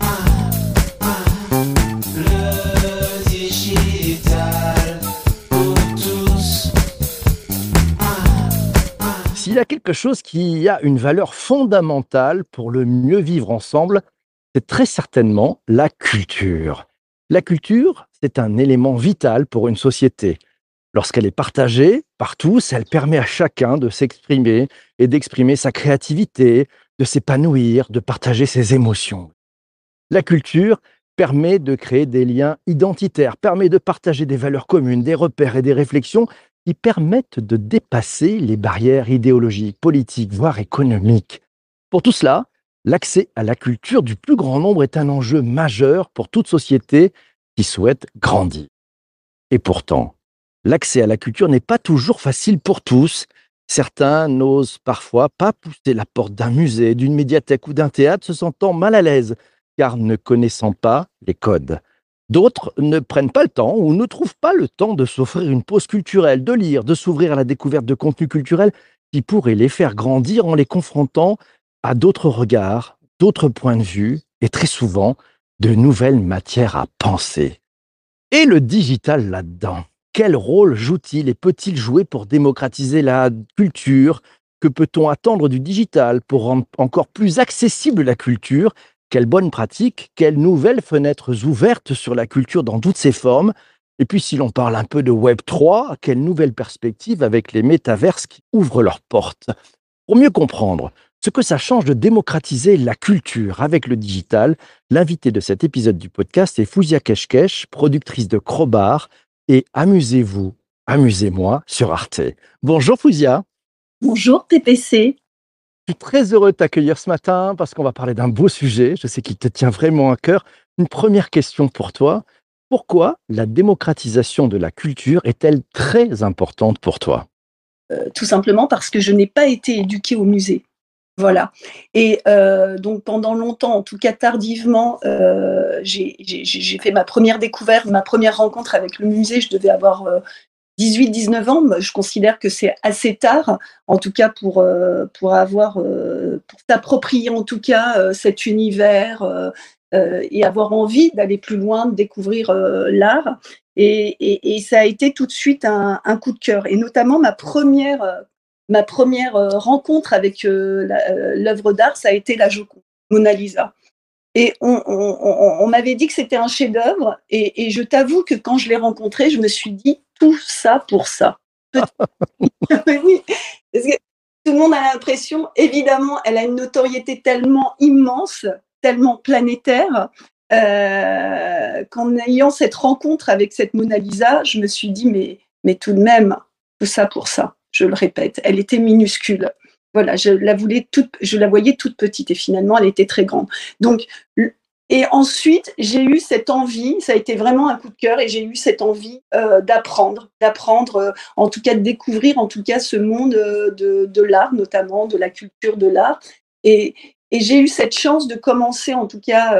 Ah, ah. Tous. S'il y a quelque chose qui a une valeur fondamentale pour le mieux vivre ensemble, c'est très certainement la culture. La culture, c'est un élément vital pour une société. Lorsqu'elle est partagée par tous, elle permet à chacun de s'exprimer et d'exprimer sa créativité, de s'épanouir, de partager ses émotions. La culture permet de créer des liens identitaires, permet de partager des valeurs communes, des repères et des réflexions qui permettent de dépasser les barrières idéologiques, politiques, voire économiques. Pour tout cela, l'accès à la culture du plus grand nombre est un enjeu majeur pour toute société qui souhaite grandir. Et pourtant, l'accès à la culture n'est pas toujours facile pour tous. Certains n'osent parfois pas pousser la porte d'un musée, d'une médiathèque ou d'un théâtre, se sentant mal à l'aise, car ne connaissant pas les codes. D'autres ne prennent pas le temps ou ne trouvent pas le temps de s'offrir une pause culturelle, de lire, de s'ouvrir à la découverte de contenus culturels qui pourraient les faire grandir en les confrontant à d'autres regards, d'autres points de vue et très souvent de nouvelles matières à penser. Et le digital là-dedans? Quel rôle joue-t-il et peut-il jouer pour démocratiser la culture? Que peut-on attendre du digital pour rendre encore plus accessible la culture? Quelles bonnes pratiques Quelles nouvelles fenêtres ouvertes sur la culture dans toutes ses formes? Et puis si l'on parle un peu de Web 3, quelles nouvelles perspectives avec les métaverses qui ouvrent leurs portes? Pour mieux comprendre ce que ça change de démocratiser la culture avec le digital, l'invité de cet épisode du podcast est Fouzia Keshkesh, productrice de Crowbar et Amusez-vous, amusez-moi sur Arte. Bonjour Fouzia. Bonjour PPC. Je suis très heureux de t'accueillir ce matin parce qu'on va parler d'un beau sujet. Je sais qu'il te tient vraiment à cœur. Une première question pour toi. Pourquoi la démocratisation de la culture est-elle très importante pour toi? Euh, tout simplement parce que je n'ai pas été éduquée au musée. Voilà. Et euh, donc pendant longtemps, en tout cas tardivement, euh, j'ai fait ma première découverte, ma première rencontre avec le musée. Je devais avoir 18-19 ans. Moi, Je considère que c'est assez tard, en tout cas pour, euh, pour avoir, euh, pour s'approprier en tout cas euh, cet univers euh, euh, et avoir envie d'aller plus loin, de découvrir euh, l'art. Et, ça a été tout de suite un, un coup de cœur. Et notamment ma première, euh, ma première euh, rencontre avec euh, euh, l'œuvre d'art, ça a été la Joconde, Mona Lisa. Et on, m'avait dit que c'était un chef-d'œuvre. Et, je t'avoue que quand je l'ai rencontré, je me suis dit tout ça pour ça. Oui, tout le monde a l'impression, évidemment, elle a une notoriété tellement immense, tellement planétaire, qu'en ayant cette rencontre avec cette Mona Lisa, je me suis dit, mais, mais tout de même, tout ça pour ça, je le répète, elle était minuscule. Voilà, je la voulais toute, je la voyais toute petite et finalement elle était très grande. Donc, et ensuite j'ai eu cette envie, ça a été vraiment un coup de cœur et j'ai eu cette envie euh, d'apprendre, d'apprendre, euh, en tout cas de découvrir en tout cas ce monde euh, de, l'art notamment, de la culture de l'art. Et, et j'ai eu cette chance de commencer en tout cas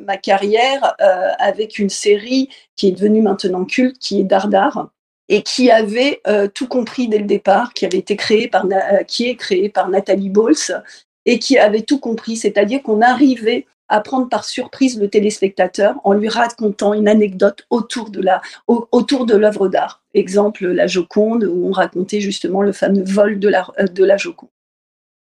ma carrière avec une série qui est devenue maintenant culte, qui est Dardar et qui avait euh, tout compris dès le départ, qui avait été créé par euh, qui est créé par Nathalie Bols et qui avait tout compris, c'est-à-dire qu'on arrivait à prendre par surprise le téléspectateur en lui racontant une anecdote autour de la au- autour de l'œuvre d'art. Exemple la Joconde où on racontait justement le fameux vol de la euh, de la Joconde.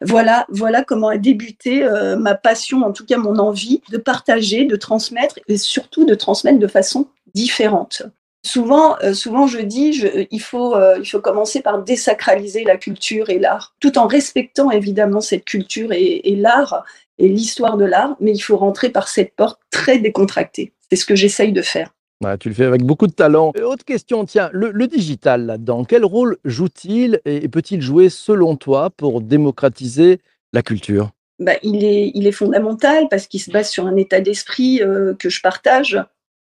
Voilà, voilà comment a débuté ma passion, en tout cas mon envie de partager, de transmettre et surtout de transmettre de façon différente. Souvent, euh, souvent je dis, je- il, faut, euh, il faut commencer par désacraliser la culture et l'art, tout en respectant évidemment cette culture et, l'art et l'histoire de l'art, mais il faut rentrer par cette porte très décontractée. C'est ce que j'essaye de faire. Ouais, tu le fais avec beaucoup de talent. Et autre question, tiens, le, le digital là-dedans, quel rôle joue-t-il et, et peut-il jouer selon toi pour démocratiser la culture? Bah, il, est, il est fondamental parce qu'il se base sur un état d'esprit euh, que je partage.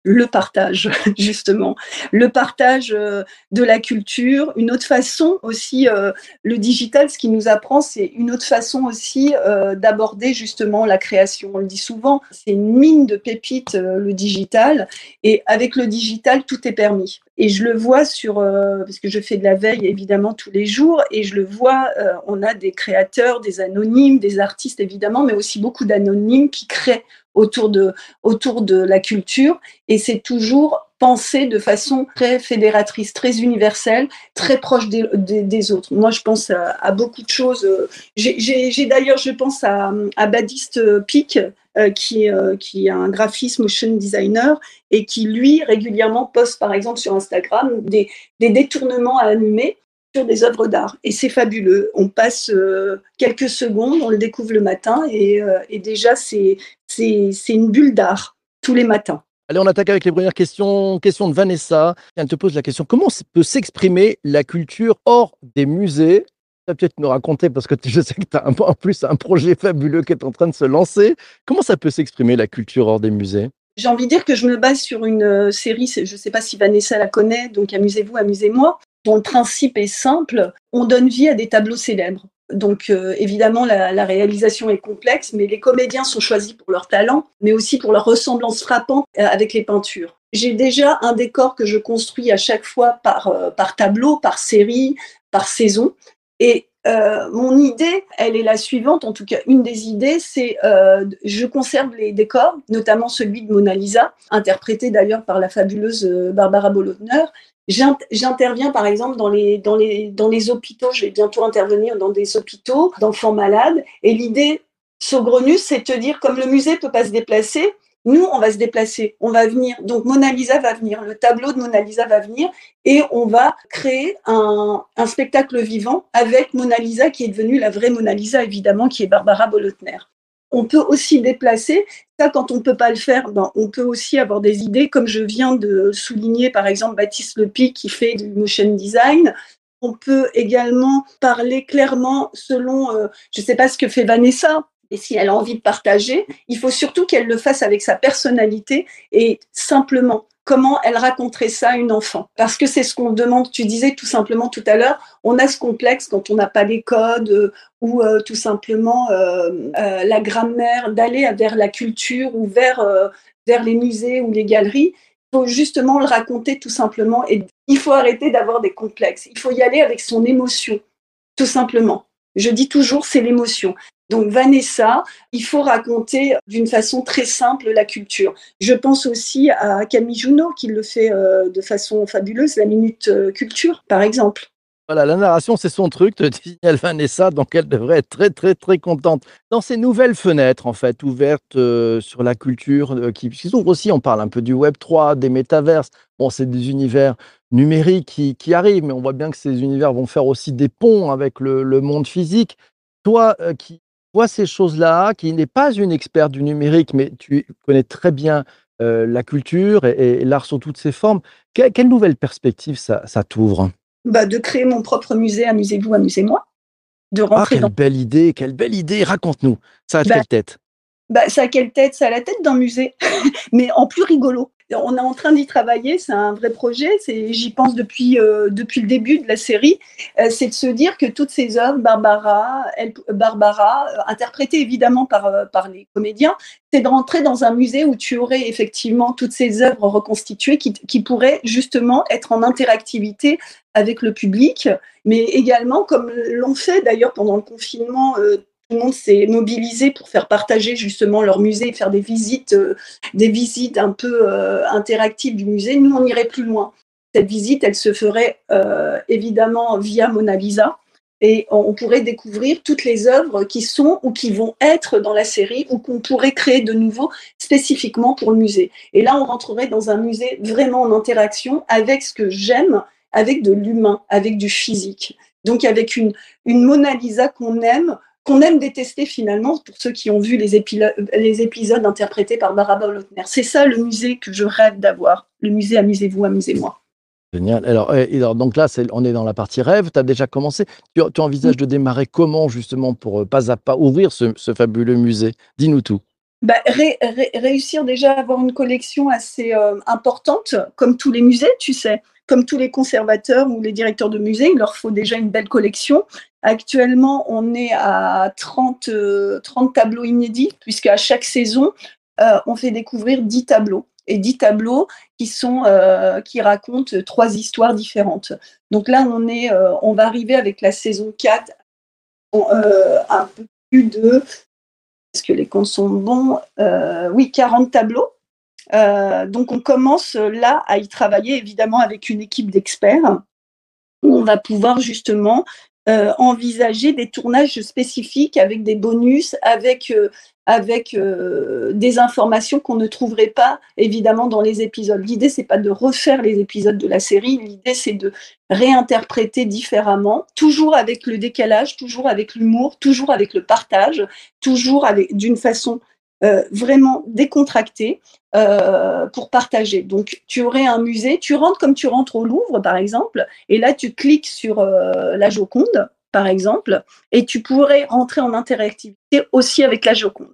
Le partage, justement, le partage euh, de la culture, une autre façon aussi, euh, le digital, ce qui nous apprend, c'est une autre façon aussi euh, d'aborder justement la création. On le dit souvent, c'est une mine de pépites, le digital, et avec le digital, tout est permis. Et je le vois sur, parce que je fais de la veille évidemment tous les jours, et je le vois, on a des créateurs, des anonymes, des artistes évidemment, mais aussi beaucoup d'anonymes qui créent autour de, autour de la culture. Et c'est toujours pensé de façon très fédératrice, très universelle, très proche des, des, autres. Moi, je pense à, beaucoup de choses. J'ai d'ailleurs, je pense à, à Badiste Pic, euh, qui, euh, qui est un graphiste motion designer et qui, lui, régulièrement poste, par exemple, sur Instagram, des, des détournements animés sur des œuvres d'art. Et c'est fabuleux. On passe euh, quelques secondes, on le découvre le matin et déjà, c'est une bulle d'art tous les matins. Allez, on attaque avec les premières questions. Question de Vanessa. Elle te pose la question comment peut s'exprimer la culture hors des musées? Tu vas peut-être nous raconter, parce que je sais que tu as en plus un projet fabuleux qui est en train de se lancer. Comment ça peut s'exprimer la culture hors des musées? J'ai envie de dire que je me base sur une euh, série, je ne sais pas si Vanessa la connaît, donc amusez-vous, amusez-moi, dont le principe est simple, on donne vie à des tableaux célèbres. Donc euh, évidemment, la, réalisation est complexe, mais les comédiens sont choisis pour leur talent, mais aussi pour leur ressemblance frappante euh, avec les peintures. J'ai déjà un décor que je construis à chaque fois par, euh, par tableau, par série, par saison. Et mon idée, elle est la suivante, en tout cas une des idées, c'est je conserve les décors, notamment celui de Mona Lisa, interprété d'ailleurs par la fabuleuse Barbara Bolotner, J'interviens par exemple dans les, hôpitaux, je vais bientôt intervenir dans des hôpitaux d'enfants malades. Et l'idée saugrenue, c'est de te dire, comme le musée ne peut pas se déplacer, nous, on va se déplacer, on va venir. Donc Mona Lisa va venir, le tableau de Mona Lisa va venir. Et on va créer un, un spectacle vivant avec Mona Lisa qui est devenue la vraie Mona Lisa, évidemment, qui est Barbara Bolotner on peut aussi déplacer. Ça, quand on ne peut pas le faire, ben, on peut aussi avoir des idées, comme je viens de souligner, par exemple, Baptiste Lepi qui fait du motion design. On peut également parler clairement selon, euh, je ne sais pas ce que fait Vanessa, et si elle a envie de partager, il faut surtout qu'elle le fasse avec sa personnalité et simplement comment elle raconterait ça à une enfant. Parce que c'est ce qu'on demande, tu disais tout simplement tout à l'heure, on a ce complexe quand on n'a pas les codes euh, ou euh, tout simplement euh, la grammaire, d'aller vers la culture ou vers, vers les musées ou les galeries. Il faut justement le raconter tout simplement et il faut arrêter d'avoir des complexes. Il faut y aller avec son émotion, tout simplement. Je dis toujours, c'est l'émotion. Donc Vanessa, il faut raconter d'une façon très simple la culture. Je pense aussi à Camille Junot qui le fait euh, de façon fabuleuse, la minute euh, culture par exemple. Voilà, la narration, c'est son truc, te dit Vanessa, donc elle devrait être très, très, très contente. Dans ces nouvelles fenêtres, en fait, ouvertes euh, sur la culture, qui, s'ouvrent aussi, on parle un peu du Web 3, des métaverses. Bon, c'est des univers numériques qui, arrivent, mais on voit bien que ces univers vont faire aussi des ponts avec le monde physique. Toi, qui vois ces choses-là, qui n'est pas une experte du numérique, mais tu connais très bien euh, la culture et, l'art sous toutes ses formes, quelle nouvelle perspective ça, ça t'ouvre? Bah, De créer mon propre musée, amusez-vous, amusez-moi. De ah, rentrer ah, quelle belle idée, quelle belle idée, raconte-nous. Ça a bah, quelle tête? bah, Ça a quelle tête? Ça a la tête d'un musée, mais en plus rigolo on est en train d'y travailler, c'est un vrai projet, j'y pense depuis, euh, depuis le début de la série, euh, c'est de se dire que toutes ces œuvres, Barbara, Barbara euh, interprétées évidemment par, par les comédiens, c'est de rentrer dans un musée où tu aurais effectivement toutes ces œuvres reconstituées qui, qui pourraient justement être en interactivité avec le public, mais également comme l'ont fait d'ailleurs pendant le confinement tout le monde s'est mobilisé pour faire partager justement leur musée, faire des visites, euh, des visites un peu euh, interactives du musée. Nous, on irait plus loin. Cette visite, elle se ferait euh, évidemment via Mona Lisa et on pourrait découvrir toutes les œuvres qui sont ou qui vont être dans la série ou qu'on pourrait créer de nouveau spécifiquement pour le musée. Et là, on rentrerait dans un musée vraiment en interaction avec ce que j'aime, avec de l'humain, avec du physique. Donc avec une Mona Lisa qu'on aime, qu'on aime détester finalement pour ceux qui ont vu les, les épisodes interprétés par Barbara Lotner. C'est ça le musée que je rêve d'avoir. Le musée Amusez-vous, amusez-moi. Génial. Alors, alors, donc là, on est dans la partie rêve. Tu as déjà commencé. Tu, tu envisages de démarrer comment, justement, pour euh, pas à pas ouvrir ce, fabuleux musée? Dis-nous tout. Bah, ré- ré- réussir déjà à avoir une collection assez euh, importante, comme tous les musées, tu sais, comme tous les conservateurs ou les directeurs de musées, il leur faut déjà une belle collection. Actuellement, on est à 30, euh, 30 tableaux inédits, puisqu'à chaque saison, euh, on fait découvrir 10 tableaux. Et 10 tableaux qui, sont, euh, qui racontent trois histoires différentes. Donc là, on, est, on va arriver avec la saison 4 euh, un peu plus de que les comptes sont bons? Euh, Oui, 40 tableaux. Euh, donc on commence euh, là à y travailler évidemment avec une équipe d'experts où on va pouvoir justement envisager des tournages spécifiques avec des bonus, avec, avec euh, des informations qu'on ne trouverait pas évidemment dans les épisodes. L'idée c'est pas de refaire les épisodes de la série, l'idée c'est de réinterpréter différemment, toujours avec le décalage, toujours avec l'humour, toujours avec le partage, toujours d'une façon euh, vraiment décontractée euh, pour partager. Donc, tu aurais un musée, tu rentres comme tu rentres au Louvre, par exemple, et là, tu cliques sur la Joconde, par exemple, et tu pourrais rentrer en interactivité aussi avec la Joconde.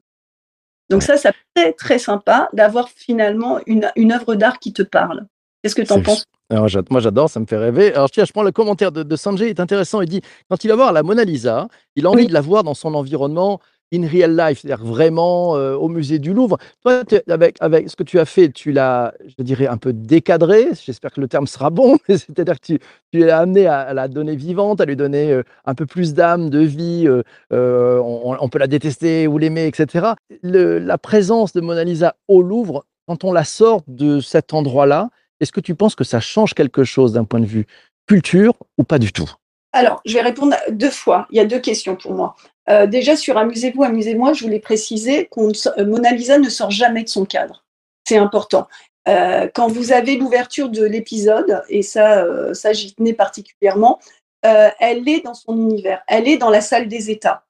Donc ça, ça très très sympa d'avoir finalement une, une œuvre d'art qui te parle. Qu'est-ce que tu en penses? Alors, moi, j'adore, ça me fait rêver. Alors, tiens, je prends le commentaire de, de Sanjay, il est intéressant. Il dit quand il va voir la Mona Lisa, il a envie Oui. de la voir dans son environnement in real life, c'est-à-dire vraiment euh, au musée du Louvre. Toi, avec, avec ce que tu as fait, tu l'as, je dirais, un peu décadré. J'espère que le terme sera bon, c'est-à-dire que tu, tu l'as amené à, la donner vivante, à lui donner euh, un peu plus d'âme, de vie. euh, on, peut la détester ou l'aimer, etc. La présence de Mona Lisa au Louvre, quand on la sort de cet endroit-là, est-ce que tu penses que ça change quelque chose d'un point de vue culture ou pas du tout? Alors, je vais répondre deux fois. Il y a deux questions pour moi. Euh, déjà, sur Amusez-vous, Amusez-moi, je voulais préciser qu'on Mona Lisa ne sort jamais de son cadre. C'est important. Euh, quand vous avez l'ouverture de l'épisode, et ça, euh, ça j'y tenais particulièrement, elle est dans son univers. Elle est dans la salle des États.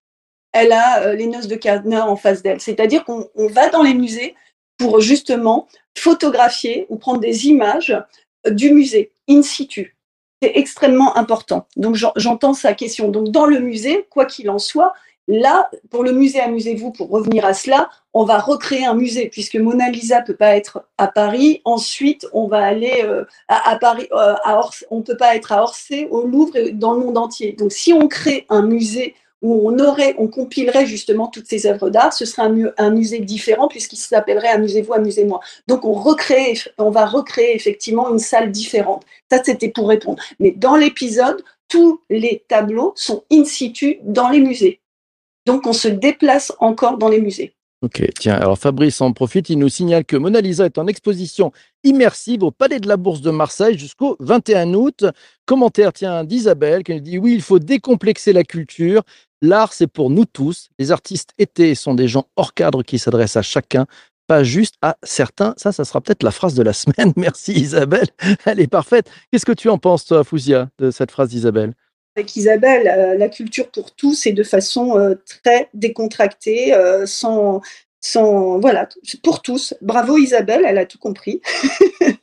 Elle a les noces de Cana en face d'elle. C'est-à-dire qu'on on va dans les musées pour justement photographier ou prendre des images du musée in situ c'est extrêmement important. Donc j'en- j'entends sa question. Donc dans le musée, quoi qu'il en soit, là, pour le musée Amusez-vous, pour revenir à cela, on va recréer un musée puisque Mona Lisa peut pas être à Paris. Ensuite, on va aller euh, à, Paris, euh, à Orsay. On peut pas être à Orsay, au Louvre et dans le monde entier. Donc si on crée un musée où on aurait, on compilerait justement toutes ces œuvres d'art, ce serait un, un musée différent puisqu'il s'appellerait Amusez-vous, amusez-moi. Donc on recrée, on va recréer effectivement une salle différente. Ça, c'était pour répondre. Mais dans l'épisode, tous les tableaux sont in situ dans les musées. Donc, on se déplace encore dans les musées. Ok, tiens, alors Fabrice en profite, il nous signale que Mona Lisa est en exposition immersive au Palais de la Bourse de Marseille jusqu'au 21 août. Commentaire, tiens, d'Isabelle qui nous dit oui, il faut décomplexer la culture. L'art, c'est pour nous tous. Les artistes étés sont des gens hors cadre qui s'adressent à chacun, pas juste à certains. Ça, ça sera peut-être la phrase de la semaine. Merci Isabelle, elle est parfaite. Qu'est-ce que tu en penses, toi, Fouzia, de cette phrase d'Isabelle? Avec Isabelle, euh, la culture pour tous et de façon euh, très décontractée, euh, sans, sans. Voilà, pour tous. Bravo Isabelle, elle a tout compris.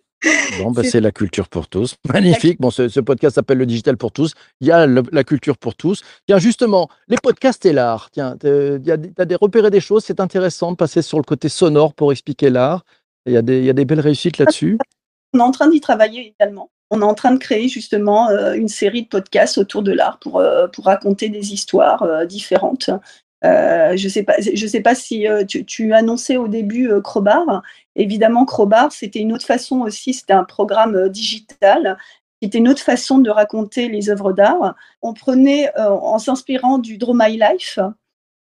Bon, bah, C'est- c'est la culture pour tous. Magnifique. Bon, ce, ce podcast s'appelle le digital pour tous. Il y a le- la culture pour tous. Tiens, justement, les podcasts et l'art. Tiens, tu as des, repéré des choses. C'est intéressant de passer sur le côté sonore pour expliquer l'art. Il y, a des- il y a des belles réussites là-dessus. On est en train d'y travailler également. On est en train de créer justement euh, une série de podcasts autour de l'art pour, euh, pour raconter des histoires euh, différentes. Je ne sais pas, sais pas si tu, tu annonçais au début Crowbar. Évidemment, Crowbar, c'était une autre façon aussi, c'était un programme digital. C'était une autre façon de raconter les œuvres d'art. On prenait, en s'inspirant du Draw My Life,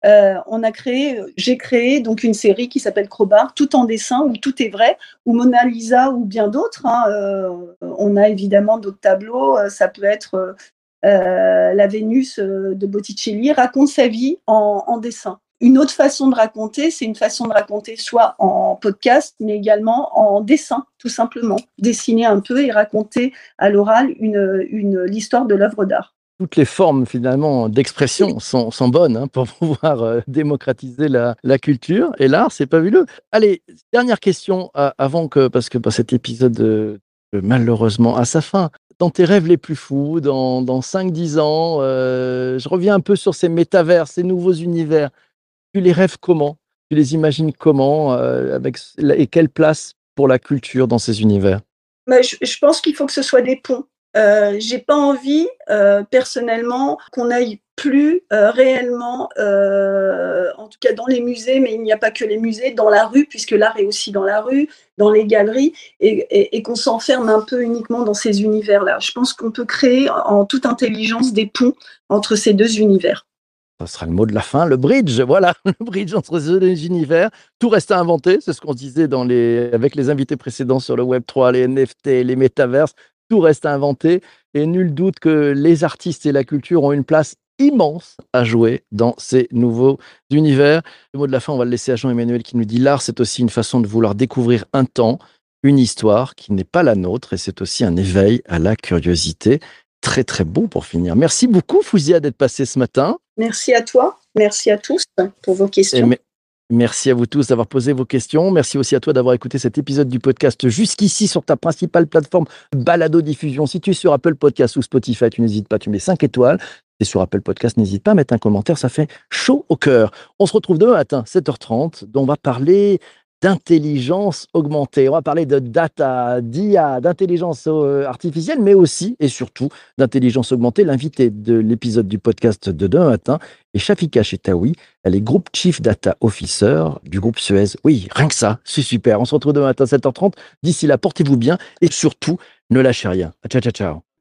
euh, on a créé, j'ai créé donc une série qui s'appelle Crowbar, tout en dessin où tout est vrai, où Mona Lisa ou bien d'autres. hein, euh, on a évidemment d'autres tableaux. euh, ça peut être la Vénus de Botticelli raconte sa vie en, en dessin. Une autre façon de raconter, c'est une façon de raconter soit en podcast, mais également en dessin, tout simplement. Dessiner un peu et raconter à l'oral une, une, l'histoire de l'œuvre d'art toutes les formes finalement d'expression sont, sont, bonnes hein, pour pouvoir euh, démocratiser la, la, culture et l'art, c'est fabuleux. Allez, dernière question euh, avant que, parce que bah, cet épisode euh, malheureusement à sa fin. Dans tes rêves les plus fous, dans, dans 5-10 ans, je reviens un peu sur ces métavers, ces nouveaux univers. Tu les rêves comment? Tu les imagines comment avec, Et quelle place pour la culture dans ces univers? Bah, je, je, pense qu'il faut que ce soit des ponts. Euh, j'ai pas envie, euh, personnellement, qu'on aille plus euh, réellement, en tout cas dans les musées, mais il n'y a pas que les musées, dans la rue, puisque l'art est aussi dans la rue, dans les galeries, et, qu'on s'enferme un peu uniquement dans ces univers-là. Je pense qu'on peut créer en toute intelligence des ponts entre ces deux univers. Ça sera le mot de la fin, le bridge, voilà, le bridge entre ces deux univers. Tout reste à inventer, c'est ce qu'on disait avec les invités précédents sur le Web3, les NFT, les métaverses tout reste à inventer et nul doute que les artistes et la culture ont une place immense à jouer dans ces nouveaux univers. Le mot de la fin, on va le laisser à Jean-Emmanuel qui nous dit l'art, c'est aussi une façon de vouloir découvrir un temps, une histoire qui n'est pas la nôtre et c'est aussi un éveil à la curiosité. Très très beau pour finir. Merci beaucoup Fouzia d'être passé ce matin. Merci à toi, merci à tous pour vos questions. Merci à vous tous d'avoir posé vos questions. Merci aussi à toi d'avoir écouté cet épisode du podcast jusqu'ici sur ta principale plateforme Balado Diffusion. Si tu es sur Apple Podcast ou Spotify, tu n'hésites pas, tu mets 5 étoiles. Et sur Apple Podcast, n'hésite pas à mettre un commentaire, ça fait chaud au cœur. On se retrouve demain matin, 7h30, dont on va parler d'intelligence augmentée. On va parler de data, d'IA, d'intelligence euh, artificielle, mais aussi et surtout d'intelligence augmentée. L'invité de l'épisode du podcast de demain matin est Shafika Chetaoui. Elle est groupe Chief Data Officer du groupe Suez. Oui, rien que ça, c'est super. On se retrouve demain matin à 7h30. D'ici là, portez-vous bien et surtout, ne lâchez rien. Ciao, ciao, ciao.